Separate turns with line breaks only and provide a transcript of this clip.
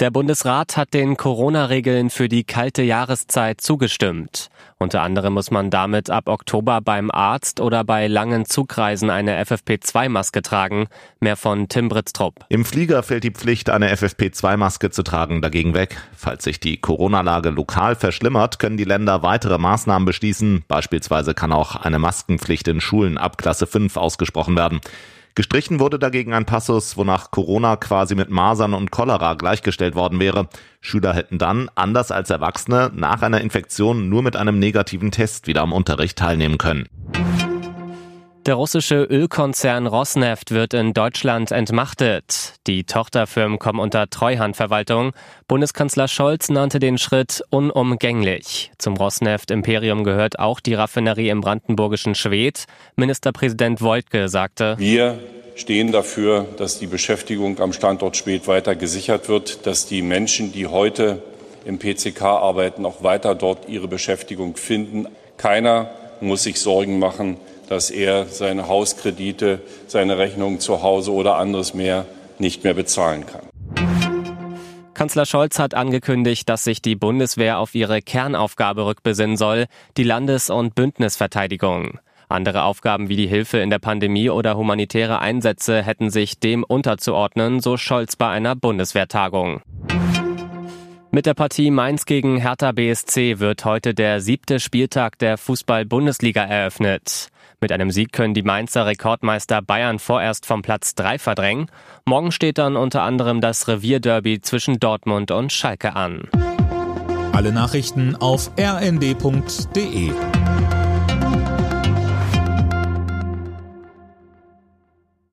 Der Bundesrat hat den Corona-Regeln für die kalte Jahreszeit zugestimmt. Unter anderem muss man damit ab Oktober beim Arzt oder bei langen Zugreisen eine FFP2-Maske tragen. Mehr von Tim Britztrup.
Im Flieger fällt die Pflicht, eine FFP2-Maske zu tragen, dagegen weg. Falls sich die Corona-Lage lokal verschlimmert, können die Länder weitere Maßnahmen beschließen. Beispielsweise kann auch eine Maskenpflicht in Schulen ab Klasse 5 ausgesprochen werden. Gestrichen wurde dagegen ein Passus, wonach Corona quasi mit Masern und Cholera gleichgestellt worden wäre. Schüler hätten dann, anders als Erwachsene, nach einer Infektion nur mit einem negativen Test wieder am Unterricht teilnehmen können.
Der russische Ölkonzern Rosneft wird in Deutschland entmachtet. Die Tochterfirmen kommen unter Treuhandverwaltung. Bundeskanzler Scholz nannte den Schritt unumgänglich. Zum Rosneft-Imperium gehört auch die Raffinerie im brandenburgischen Schwedt. Ministerpräsident Woltke sagte,
Wir stehen dafür, dass die Beschäftigung am Standort Schwedt weiter gesichert wird, dass die Menschen, die heute im PCK arbeiten, auch weiter dort ihre Beschäftigung finden. Keiner muss sich Sorgen machen, dass er seine Hauskredite, seine Rechnungen zu Hause oder anderes mehr nicht mehr bezahlen kann.
Kanzler Scholz hat angekündigt, dass sich die Bundeswehr auf ihre Kernaufgabe rückbesinnen soll, die Landes- und Bündnisverteidigung. Andere Aufgaben wie die Hilfe in der Pandemie oder humanitäre Einsätze hätten sich dem unterzuordnen, so Scholz bei einer Bundeswehrtagung. Mit der Partie Mainz gegen Hertha BSC wird heute der siebte Spieltag der Fußball-Bundesliga eröffnet. Mit einem Sieg können die Mainzer Rekordmeister Bayern vorerst vom Platz 3 verdrängen. Morgen steht dann unter anderem das Revierderby zwischen Dortmund und Schalke an.
Alle Nachrichten auf rnd.de